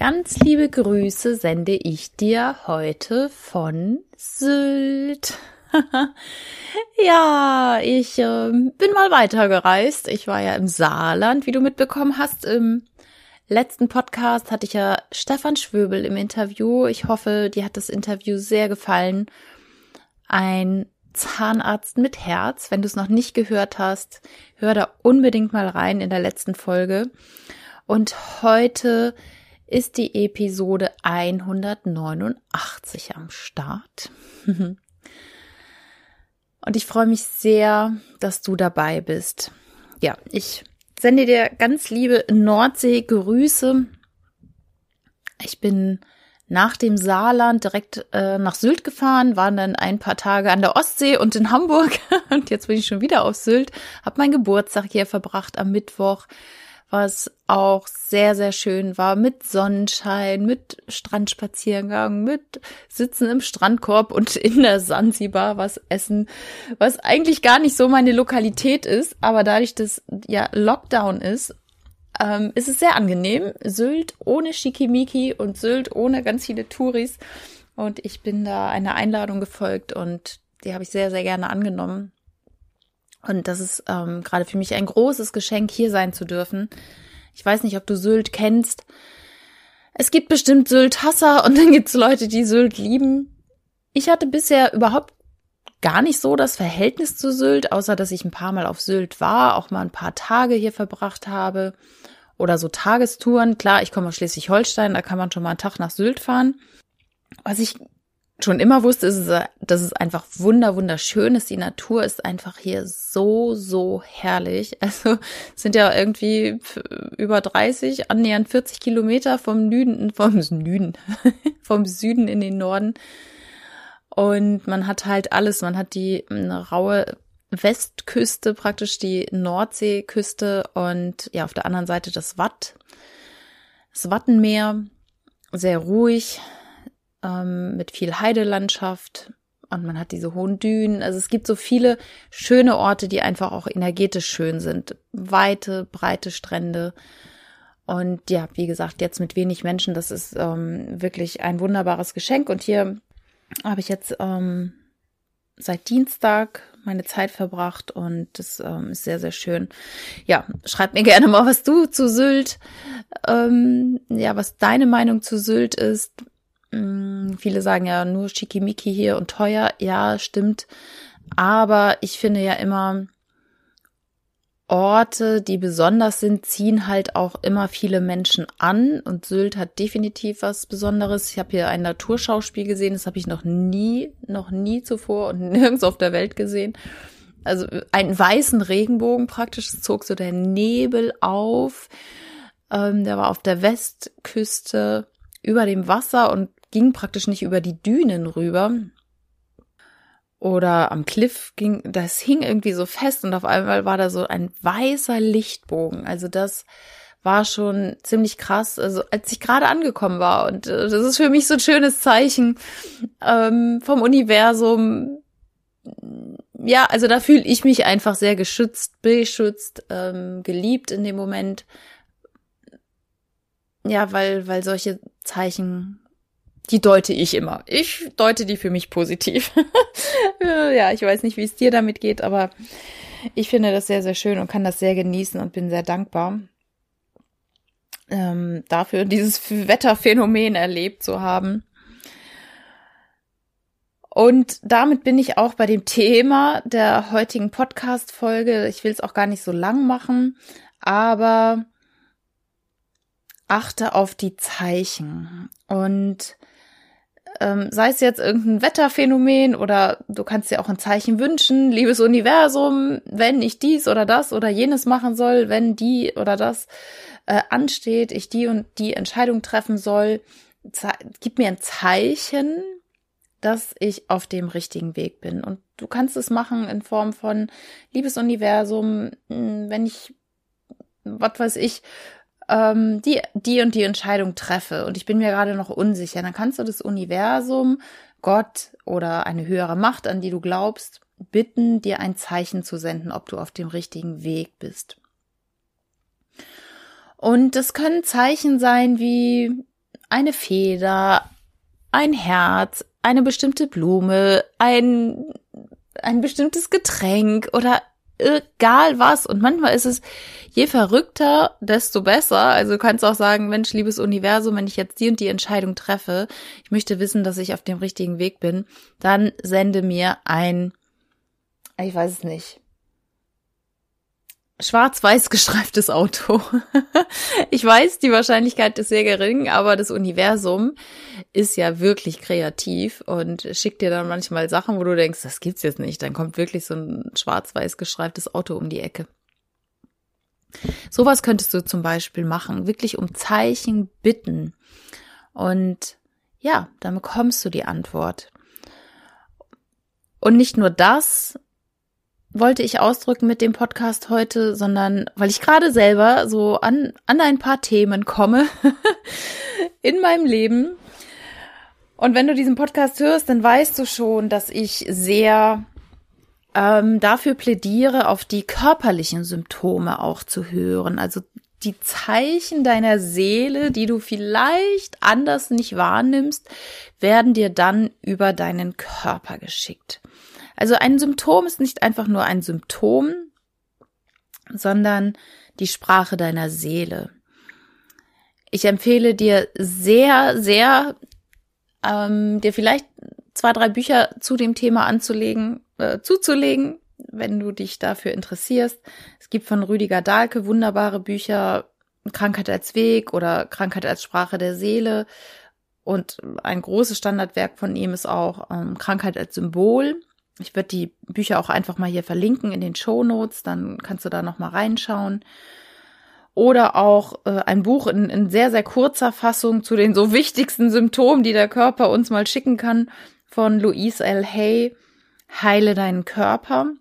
Ganz liebe Grüße sende ich dir heute von Sylt. ja, ich äh, bin mal weitergereist. Ich war ja im Saarland, wie du mitbekommen hast. Im letzten Podcast hatte ich ja Stefan Schwöbel im Interview. Ich hoffe, dir hat das Interview sehr gefallen. Ein Zahnarzt mit Herz. Wenn du es noch nicht gehört hast, hör da unbedingt mal rein in der letzten Folge. Und heute ist die Episode 189 am Start. Und ich freue mich sehr, dass du dabei bist. Ja, ich sende dir ganz liebe Nordsee-Grüße. Ich bin nach dem Saarland direkt äh, nach Sylt gefahren, waren dann ein paar Tage an der Ostsee und in Hamburg und jetzt bin ich schon wieder auf Sylt, habe meinen Geburtstag hier verbracht am Mittwoch, was auch sehr, sehr schön war, mit Sonnenschein, mit Strandspaziergang, mit Sitzen im Strandkorb und in der Sansibar was essen, was eigentlich gar nicht so meine Lokalität ist, aber dadurch, dass ja Lockdown ist, ähm, ist es sehr angenehm. Sylt ohne Schickimicki und Sylt ohne ganz viele Touris. Und ich bin da einer Einladung gefolgt und die habe ich sehr, sehr gerne angenommen. Und das ist ähm, gerade für mich ein großes Geschenk, hier sein zu dürfen. Ich weiß nicht, ob du Sylt kennst. Es gibt bestimmt Sylt-Hasser und dann gibt es Leute, die Sylt lieben. Ich hatte bisher überhaupt gar nicht so das Verhältnis zu Sylt, außer dass ich ein paar Mal auf Sylt war, auch mal ein paar Tage hier verbracht habe oder so Tagestouren. Klar, ich komme aus Schleswig-Holstein, da kann man schon mal einen Tag nach Sylt fahren. Was ich schon immer wusste, ist, dass es einfach wunder, wunderschön ist. Die Natur ist einfach hier so, so herrlich. Also sind ja irgendwie über 30, annähernd 40 Kilometer vom Süden, vom Süden, vom Süden in den Norden. Und man hat halt alles. Man hat die raue Westküste, praktisch die Nordseeküste und ja, auf der anderen Seite das Watt, das Wattenmeer. Sehr ruhig, ähm, mit viel Heidelandschaft und man hat diese hohen Dünen. Also es gibt so viele schöne Orte, die einfach auch energetisch schön sind. Weite, breite Strände. Und ja, wie gesagt, jetzt mit wenig Menschen, das ist ähm, wirklich ein wunderbares Geschenk. Und hier habe ich jetzt ähm, seit Dienstag meine Zeit verbracht und das ähm, ist sehr, sehr schön. Ja, schreib mir gerne mal, was du zu Sylt, ähm, ja, was deine Meinung zu Sylt ist. Hm, viele sagen ja nur Schickimicki hier und teuer. Ja, stimmt. Aber ich finde ja immer, Orte, die besonders sind, ziehen halt auch immer viele Menschen an und Sylt hat definitiv was Besonderes. Ich habe hier ein Naturschauspiel gesehen, das habe ich noch nie, noch nie zuvor und nirgends auf der Welt gesehen. Also einen weißen Regenbogen praktisch, es zog so der Nebel auf. Ähm, der war auf der Westküste über dem Wasser und ging praktisch nicht über die Dünen rüber, oder am Cliff ging, das hing irgendwie so fest und auf einmal war da so ein weißer Lichtbogen. Also das war schon ziemlich krass, also als ich gerade angekommen war. Und äh, das ist für mich so ein schönes Zeichen ähm, vom Universum. Ja, also da fühle ich mich einfach sehr geschützt, beschützt, ähm, geliebt in dem Moment. Ja, weil, weil solche Zeichen die deute ich immer. Ich deute die für mich positiv. ja, ich weiß nicht, wie es dir damit geht, aber ich finde das sehr, sehr schön und kann das sehr genießen und bin sehr dankbar ähm, dafür, dieses Wetterphänomen erlebt zu haben. Und damit bin ich auch bei dem Thema der heutigen Podcast-Folge. Ich will es auch gar nicht so lang machen, aber achte auf die Zeichen. Und ähm, sei es jetzt irgendein Wetterphänomen oder du kannst dir auch ein Zeichen wünschen, liebes Universum, wenn ich dies oder das oder jenes machen soll, wenn die oder das äh, ansteht, ich die und die Entscheidung treffen soll, gib mir ein Zeichen, dass ich auf dem richtigen Weg bin. Und du kannst es machen in Form von liebes Universum, hm, wenn ich, was weiß ich, ähm, die, die und die Entscheidung treffe und ich bin mir gerade noch unsicher, dann kannst du das Universum, Gott oder eine höhere Macht, an die du glaubst, bitten, dir ein Zeichen zu senden, ob du auf dem richtigen Weg bist. Und das können Zeichen sein wie eine Feder, ein Herz, eine bestimmte Blume, ein, ein bestimmtes Getränk oder egal was. Und manchmal ist es, je verrückter, desto besser. Also du kannst auch sagen, Mensch, liebes Universum, wenn ich jetzt die und die Entscheidung treffe, ich möchte wissen, dass ich auf dem richtigen Weg bin, dann sende mir ein, ich weiß es nicht, schwarz-weiß gestreiftes Auto. ich weiß, die Wahrscheinlichkeit ist sehr gering, aber das Universum ist ja wirklich kreativ und schickt dir dann manchmal Sachen, wo du denkst, das gibt's jetzt nicht. Dann kommt wirklich so ein schwarz-weiß gestreiftes Auto um die Ecke. Sowas könntest du zum Beispiel machen, wirklich um Zeichen bitten. Und ja, dann bekommst du die Antwort. Und nicht nur das, wollte ich ausdrücken mit dem Podcast heute, sondern weil ich gerade selber so an, an ein paar Themen komme in meinem Leben. Und wenn du diesen Podcast hörst, dann weißt du schon, dass ich sehr ähm, dafür plädiere, auf die körperlichen Symptome auch zu hören. Also die Zeichen deiner Seele, die du vielleicht anders nicht wahrnimmst, werden dir dann über deinen Körper geschickt. Also ein Symptom ist nicht einfach nur ein Symptom, sondern die Sprache deiner Seele. Ich empfehle dir sehr, sehr, ähm, dir vielleicht zwei, drei Bücher zu dem Thema anzulegen, äh, zuzulegen, wenn du dich dafür interessierst. Es gibt von Rüdiger Dahlke wunderbare Bücher, Krankheit als Weg oder Krankheit als Sprache der Seele. Und ein großes Standardwerk von ihm ist auch ähm, Krankheit als Symbol. Ich werde die Bücher auch einfach mal hier verlinken in den Show Notes, dann kannst du da noch mal reinschauen. Oder auch äh, ein Buch in, in sehr, sehr kurzer Fassung zu den so wichtigsten Symptomen, die der Körper uns mal schicken kann, von Louise L. Hay, Heile deinen Körper.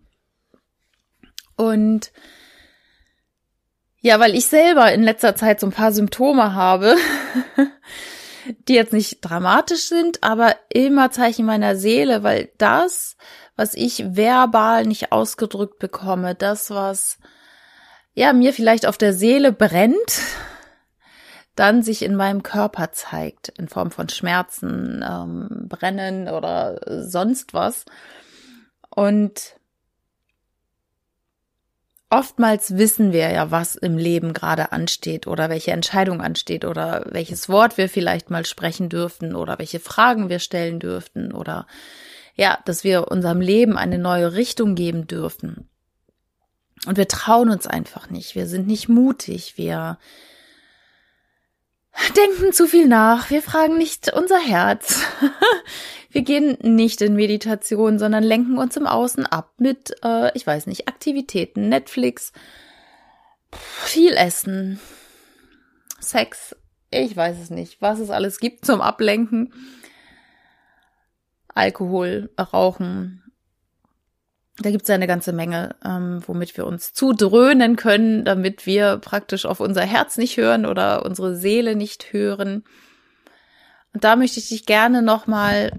Und ja, weil ich selber in letzter Zeit so ein paar Symptome habe, die jetzt nicht dramatisch sind, aber immer Zeichen meiner Seele, weil das, was ich verbal nicht ausgedrückt bekomme, das, was ja mir vielleicht auf der Seele brennt, dann sich in meinem Körper zeigt, in Form von Schmerzen, ähm, Brennen oder sonst was. Und oftmals wissen wir ja, was im Leben gerade ansteht oder welche Entscheidung ansteht oder welches Wort wir vielleicht mal sprechen dürften oder welche Fragen wir stellen dürften oder ja, dass wir unserem Leben eine neue Richtung geben dürfen. Und wir trauen uns einfach nicht. Wir sind nicht mutig. Wir denken zu viel nach. Wir fragen nicht unser Herz. Wir gehen nicht in Meditation, sondern lenken uns im Außen ab mit, äh, ich weiß nicht, Aktivitäten, Netflix, viel Essen, Sex, ich weiß es nicht, was es alles gibt zum Ablenken. Alkohol, Rauchen. Da gibt es ja eine ganze Menge, ähm, womit wir uns zudröhnen können, damit wir praktisch auf unser Herz nicht hören oder unsere Seele nicht hören. Und da möchte ich dich gerne nochmal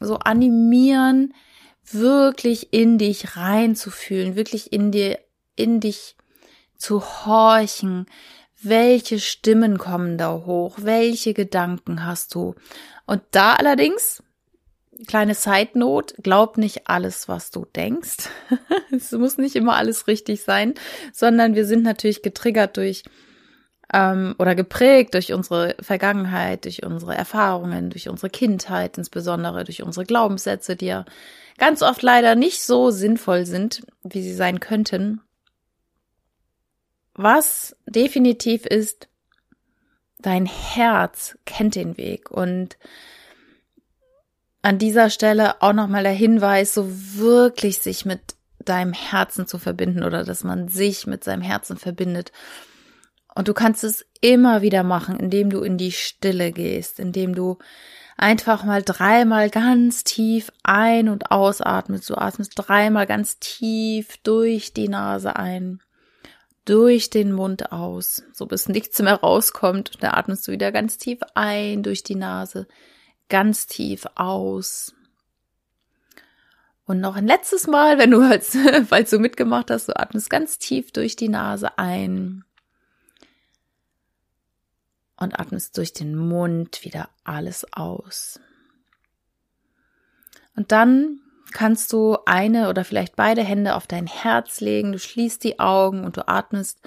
so animieren, wirklich in dich reinzufühlen, wirklich in dir, in dich zu horchen. Welche Stimmen kommen da hoch? Welche Gedanken hast du? Und da allerdings Kleine Side Note, glaub nicht alles, was du denkst. es muss nicht immer alles richtig sein, sondern wir sind natürlich getriggert durch ähm, oder geprägt durch unsere Vergangenheit, durch unsere Erfahrungen, durch unsere Kindheit, insbesondere durch unsere Glaubenssätze, die ja ganz oft leider nicht so sinnvoll sind, wie sie sein könnten. Was definitiv ist, dein Herz kennt den Weg und an dieser Stelle auch nochmal der Hinweis, so wirklich sich mit deinem Herzen zu verbinden oder dass man sich mit seinem Herzen verbindet. Und du kannst es immer wieder machen, indem du in die Stille gehst, indem du einfach mal dreimal ganz tief ein- und ausatmest. Du atmest dreimal ganz tief durch die Nase ein, durch den Mund aus, so bis nichts mehr rauskommt. Da atmest du wieder ganz tief ein durch die Nase, ganz tief aus. Und noch ein letztes Mal, wenn du als, falls du mitgemacht hast, du atmest ganz tief durch die Nase ein. und atmest durch den Mund wieder alles aus. Und dann kannst du eine oder vielleicht beide Hände auf dein Herz legen, du schließt die Augen und du atmest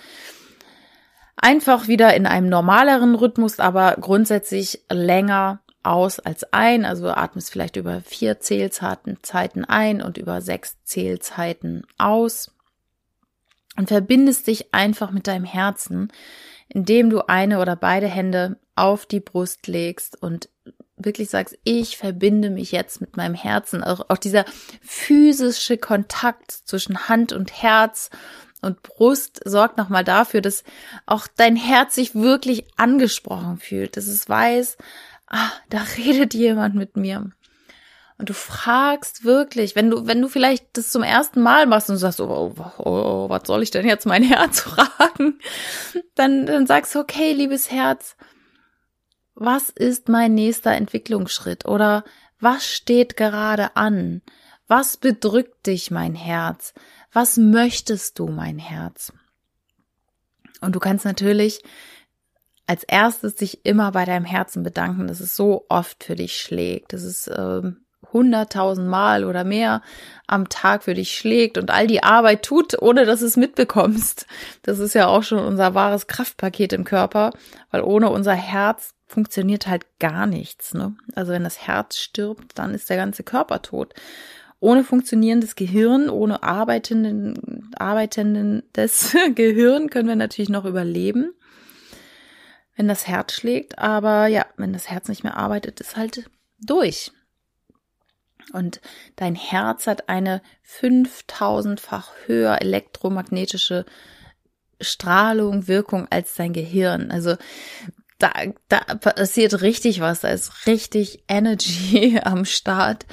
einfach wieder in einem normaleren Rhythmus, aber grundsätzlich länger aus als ein. Also du atmest vielleicht über vier Zählzeiten ein und über sechs Zählzeiten aus und verbindest dich einfach mit deinem Herzen, indem du eine oder beide Hände auf die Brust legst und wirklich sagst, ich verbinde mich jetzt mit meinem Herzen. Auch, auch dieser physische Kontakt zwischen Hand und Herz und Brust sorgt nochmal dafür, dass auch dein Herz sich wirklich angesprochen fühlt, dass es weiß, ah, da redet jemand mit mir. Und du fragst wirklich, wenn du, wenn du vielleicht das zum ersten Mal machst und sagst, oh, oh, oh, was soll ich denn jetzt mein Herz fragen? Dann, dann sagst du, okay, liebes Herz, was ist mein nächster Entwicklungsschritt? Oder was steht gerade an? Was bedrückt dich, mein Herz? Was möchtest du, mein Herz? Und du kannst natürlich als erstes dich immer bei deinem Herzen bedanken, dass es so oft für dich schlägt, dass es ähm, hunderttausend Mal oder mehr am Tag für dich schlägt und all die Arbeit tut, ohne dass es mitbekommst. Das ist ja auch schon unser wahres Kraftpaket im Körper, weil ohne unser Herz funktioniert halt gar nichts. Ne? Also wenn das Herz stirbt, dann ist der ganze Körper tot. Ohne funktionierendes Gehirn, ohne arbeitenden, arbeitendes Gehirn können wir natürlich noch überleben, wenn das Herz schlägt. Aber ja, wenn das Herz nicht mehr arbeitet, ist halt durch. Und dein Herz hat eine 5000-fach höher elektromagnetische Strahlung, Wirkung als dein Gehirn. Also da, da passiert richtig was, da ist richtig Energy am Start.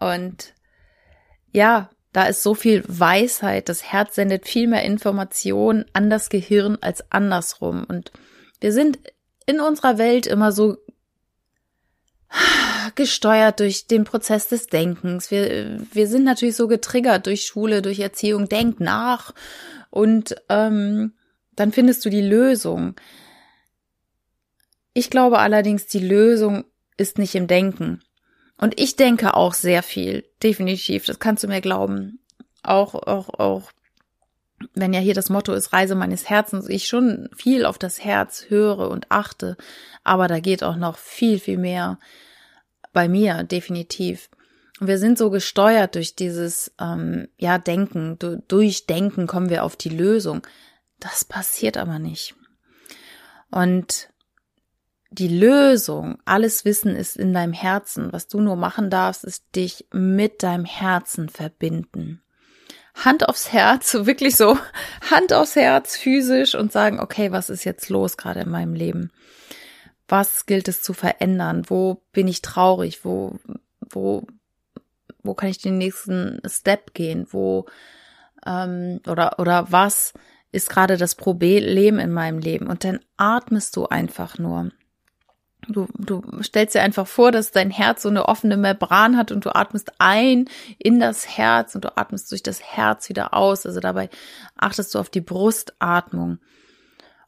Und ja, da ist so viel Weisheit. Das Herz sendet viel mehr Informationen an das Gehirn als andersrum. Und wir sind in unserer Welt immer so gesteuert durch den Prozess des Denkens. Wir, wir sind natürlich so getriggert durch Schule, durch Erziehung. Denk nach und ähm, dann findest du die Lösung. Ich glaube allerdings, die Lösung ist nicht im Denken. Und ich denke auch sehr viel, definitiv. Das kannst du mir glauben. Auch, auch, auch, wenn ja hier das Motto ist Reise meines Herzens, ich schon viel auf das Herz höre und achte. Aber da geht auch noch viel, viel mehr bei mir, definitiv. Wir sind so gesteuert durch dieses, ähm, ja, Denken. Du, durch Denken kommen wir auf die Lösung. Das passiert aber nicht. Und die Lösung, alles Wissen ist in deinem Herzen. Was du nur machen darfst, ist dich mit deinem Herzen verbinden. Hand aufs Herz, wirklich so Hand aufs Herz physisch und sagen, okay, was ist jetzt los gerade in meinem Leben? Was gilt es zu verändern? Wo bin ich traurig? Wo, wo, wo kann ich den nächsten Step gehen? Wo, ähm, oder, oder was ist gerade das Problem in meinem Leben? Und dann atmest du einfach nur. Du, du stellst dir einfach vor, dass dein Herz so eine offene Membran hat und du atmest ein in das Herz und du atmest durch das Herz wieder aus. Also dabei achtest du auf die Brustatmung.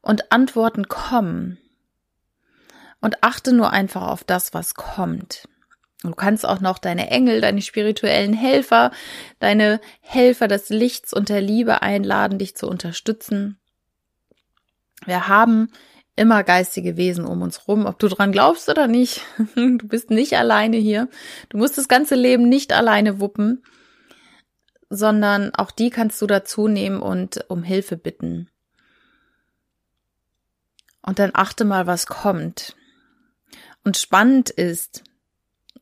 Und Antworten kommen. Und achte nur einfach auf das, was kommt. Du kannst auch noch deine Engel, deine spirituellen Helfer, deine Helfer des Lichts und der Liebe einladen, dich zu unterstützen. Wir haben immer geistige Wesen um uns rum, ob du dran glaubst oder nicht. Du bist nicht alleine hier. Du musst das ganze Leben nicht alleine wuppen, sondern auch die kannst du dazu nehmen und um Hilfe bitten. Und dann achte mal, was kommt. Und spannend ist,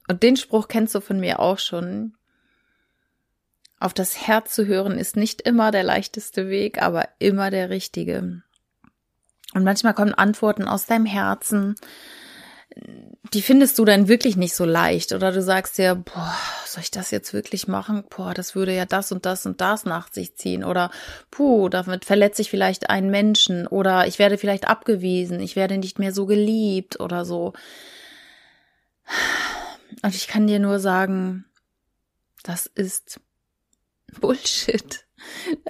und den Spruch kennst du von mir auch schon, auf das Herz zu hören ist nicht immer der leichteste Weg, aber immer der richtige. Und manchmal kommen Antworten aus deinem Herzen, die findest du dann wirklich nicht so leicht. Oder du sagst dir, boah, soll ich das jetzt wirklich machen? Boah, das würde ja das und das und das nach sich ziehen. Oder, puh, damit verletze ich vielleicht einen Menschen. Oder ich werde vielleicht abgewiesen. Ich werde nicht mehr so geliebt oder so. Und ich kann dir nur sagen, das ist Bullshit.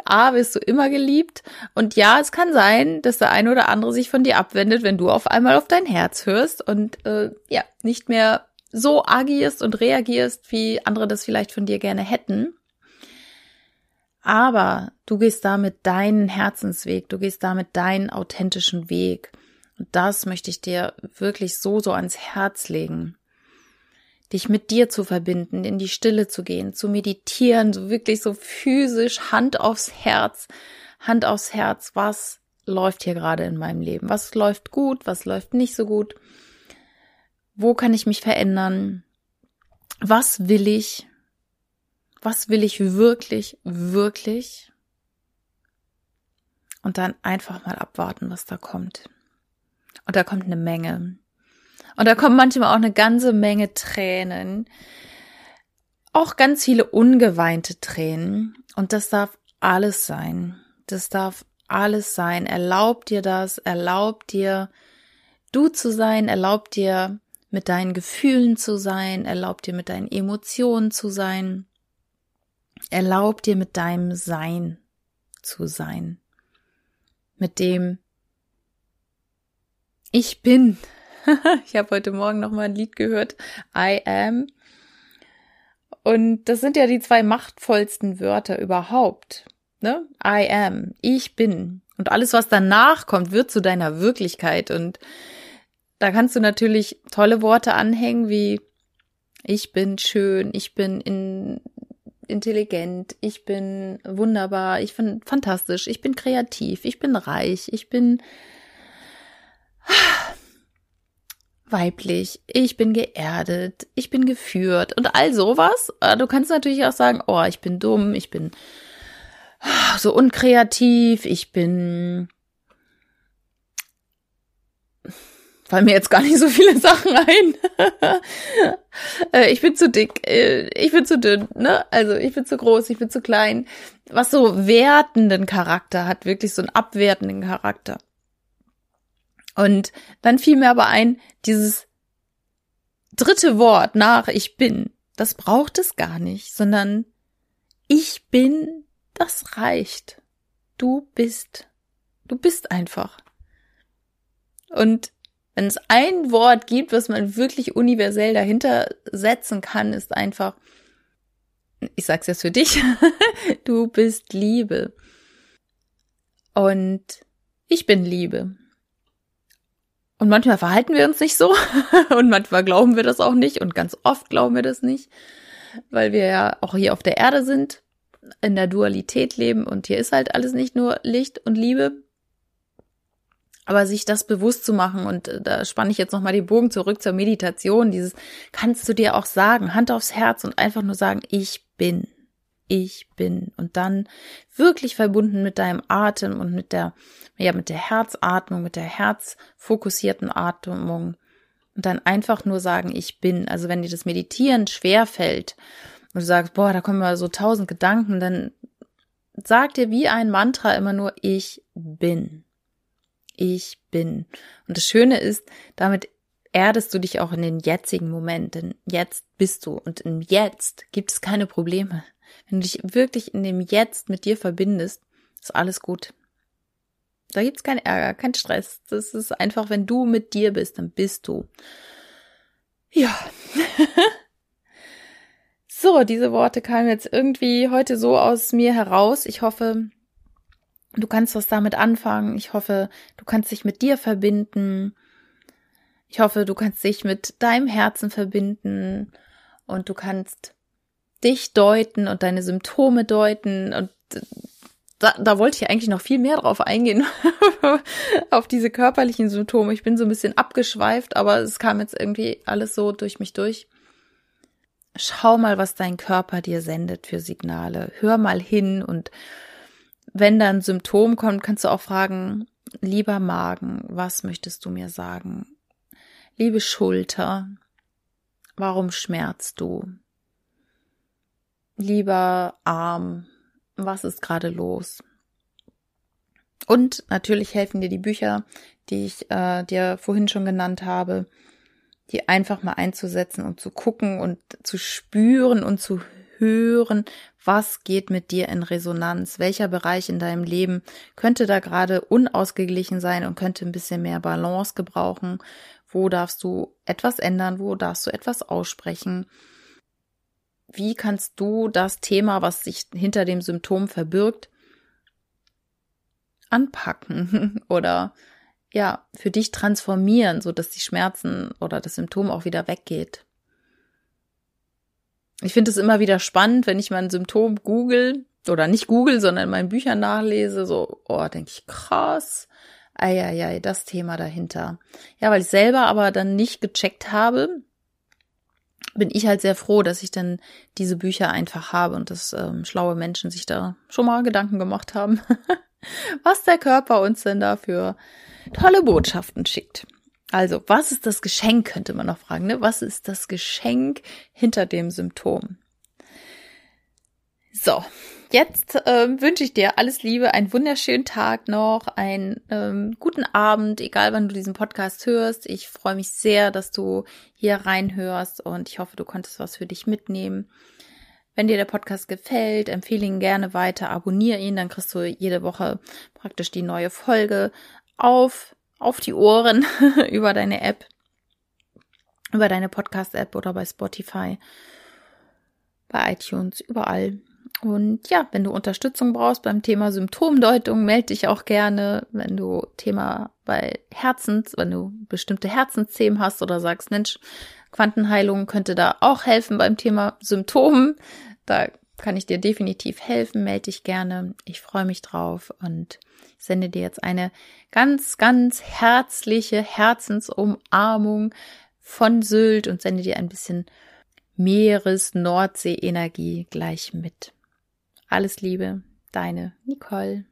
A, wirst du immer geliebt. Und ja, es kann sein, dass der eine oder andere sich von dir abwendet, wenn du auf einmal auf dein Herz hörst und äh, ja, nicht mehr so agierst und reagierst, wie andere das vielleicht von dir gerne hätten. Aber du gehst damit deinen Herzensweg, du gehst damit deinen authentischen Weg. Und das möchte ich dir wirklich so, so ans Herz legen dich mit dir zu verbinden, in die Stille zu gehen, zu meditieren, so wirklich so physisch, Hand aufs Herz, Hand aufs Herz, was läuft hier gerade in meinem Leben? Was läuft gut, was läuft nicht so gut? Wo kann ich mich verändern? Was will ich? Was will ich wirklich, wirklich? Und dann einfach mal abwarten, was da kommt. Und da kommt eine Menge. Und da kommen manchmal auch eine ganze Menge Tränen. Auch ganz viele ungeweinte Tränen. Und das darf alles sein. Das darf alles sein. Erlaub dir das. Erlaub dir, du zu sein. Erlaub dir, mit deinen Gefühlen zu sein. Erlaub dir, mit deinen Emotionen zu sein. Erlaub dir, mit deinem Sein zu sein. Mit dem Ich bin. ich habe heute Morgen noch mal ein Lied gehört, I am. Und das sind ja die zwei machtvollsten Wörter überhaupt. Ne? I am, ich bin. Und alles, was danach kommt, wird zu deiner Wirklichkeit. Und da kannst du natürlich tolle Worte anhängen wie ich bin schön, ich bin in, intelligent, ich bin wunderbar, ich bin fantastisch, ich bin kreativ, ich bin reich, ich bin weiblich, ich bin geerdet, ich bin geführt und all sowas. Äh, du kannst natürlich auch sagen, oh, ich bin dumm, ich bin so unkreativ, ich bin fallen mir jetzt gar nicht so viele Sachen ein. Äh, ich bin zu dick, äh, ich bin zu dünn, ne? Also ich bin zu groß, ich bin zu klein. Was so wertenden Charakter hat, wirklich so einen abwertenden Charakter. Und dann fiel mir aber ein, dieses dritte Wort nach ich bin, das braucht es gar nicht, sondern ich bin, das reicht. Du bist. Du bist einfach. Und wenn es ein Wort gibt, was man wirklich universell dahinter setzen kann, ist einfach, ich sag's jetzt für dich, du bist Liebe. Und ich bin Liebe. Und manchmal verhalten wir uns nicht so und manchmal glauben wir das auch nicht und ganz oft glauben wir das nicht, weil wir ja auch hier auf der Erde sind, in der Dualität leben und hier ist halt alles nicht nur Licht und Liebe. Aber sich das bewusst zu machen und äh, da spanne ich jetzt nochmal die Bogen zurück zur Meditation, dieses kannst du dir auch sagen, Hand aufs Herz und einfach nur sagen, ich bin ich bin und dann wirklich verbunden mit deinem Atem und mit der, ja, mit der Herzatmung, mit der herzfokussierten Atmung und dann einfach nur sagen, ich bin. Also wenn dir das Meditieren schwer fällt und du sagst, boah, da kommen mal so tausend Gedanken, dann sag dir wie ein Mantra immer nur, ich bin. Ich bin. Und das Schöne ist, damit erdest du dich auch in den jetzigen Moment, denn jetzt bist du und im Jetzt gibt es keine Probleme. Wenn du dich wirklich in dem Jetzt mit dir verbindest, ist alles gut. Da gibt's keinen Ärger, keinen Stress. Das ist einfach, wenn du mit dir bist, dann bist du. Ja. so, diese Worte kamen jetzt irgendwie heute so aus mir heraus. Ich hoffe, du kannst was damit anfangen. Ich hoffe, du kannst dich mit dir verbinden. Ich hoffe, du kannst dich mit deinem Herzen verbinden und du kannst dich deuten und deine Symptome deuten und da, da wollte ich eigentlich noch viel mehr drauf eingehen, auf diese körperlichen Symptome. Ich bin so ein bisschen abgeschweift, aber es kam jetzt irgendwie alles so durch mich durch. Schau mal, was dein Körper dir sendet für Signale. Hör mal hin und wenn da ein Symptom kommt, kannst du auch fragen, lieber Magen, was möchtest du mir sagen? Liebe Schulter, warum schmerzt du? lieber Arm, was ist gerade los? Und natürlich helfen dir die Bücher, die ich äh, dir vorhin schon genannt habe, die einfach mal einzusetzen und zu gucken und zu spüren und zu hören, was geht mit dir in Resonanz, welcher Bereich in deinem Leben könnte da gerade unausgeglichen sein und könnte ein bisschen mehr Balance gebrauchen, wo darfst du etwas ändern, wo darfst du etwas aussprechen, wie kannst du das Thema, was sich hinter dem Symptom verbirgt, anpacken oder ja, für dich transformieren, so dass die Schmerzen oder das Symptom auch wieder weggeht. Ich finde es immer wieder spannend, wenn ich mein Symptom google oder nicht google, sondern in meinen Büchern nachlese, so, oh, denke ich, krass. Eieiei, das Thema dahinter. Ja, weil ich selber aber dann nicht gecheckt habe, bin ich halt sehr froh, dass ich dann diese Bücher einfach habe und dass ähm, schlaue Menschen sich da schon mal Gedanken gemacht haben, was der Körper uns denn da für tolle Botschaften schickt. Also, was ist das Geschenk, könnte man noch fragen, ne? Was ist das Geschenk hinter dem Symptom? So, jetzt ähm, wünsche ich dir alles Liebe, einen wunderschönen Tag noch, einen ähm, guten Abend, egal wann du diesen Podcast hörst. Ich freue mich sehr, dass du hier reinhörst und ich hoffe, du konntest was für dich mitnehmen. Wenn dir der Podcast gefällt, empfehle ihn gerne weiter, abonniere ihn, dann kriegst du jede Woche praktisch die neue Folge auf auf die Ohren über deine App, über deine Podcast-App oder bei Spotify, bei iTunes, überall. Und ja, wenn du Unterstützung brauchst beim Thema Symptomdeutung, melde dich auch gerne. Wenn du Thema bei Herzens, wenn du bestimmte Herzensthemen hast oder sagst, Mensch, Quantenheilung könnte da auch helfen beim Thema Symptomen, da kann ich dir definitiv helfen. Melde dich gerne. Ich freue mich drauf und sende dir jetzt eine ganz, ganz herzliche Herzensumarmung von Sylt und sende dir ein bisschen Meeres-Nordsee-Energie gleich mit. Alles Liebe, deine Nicole.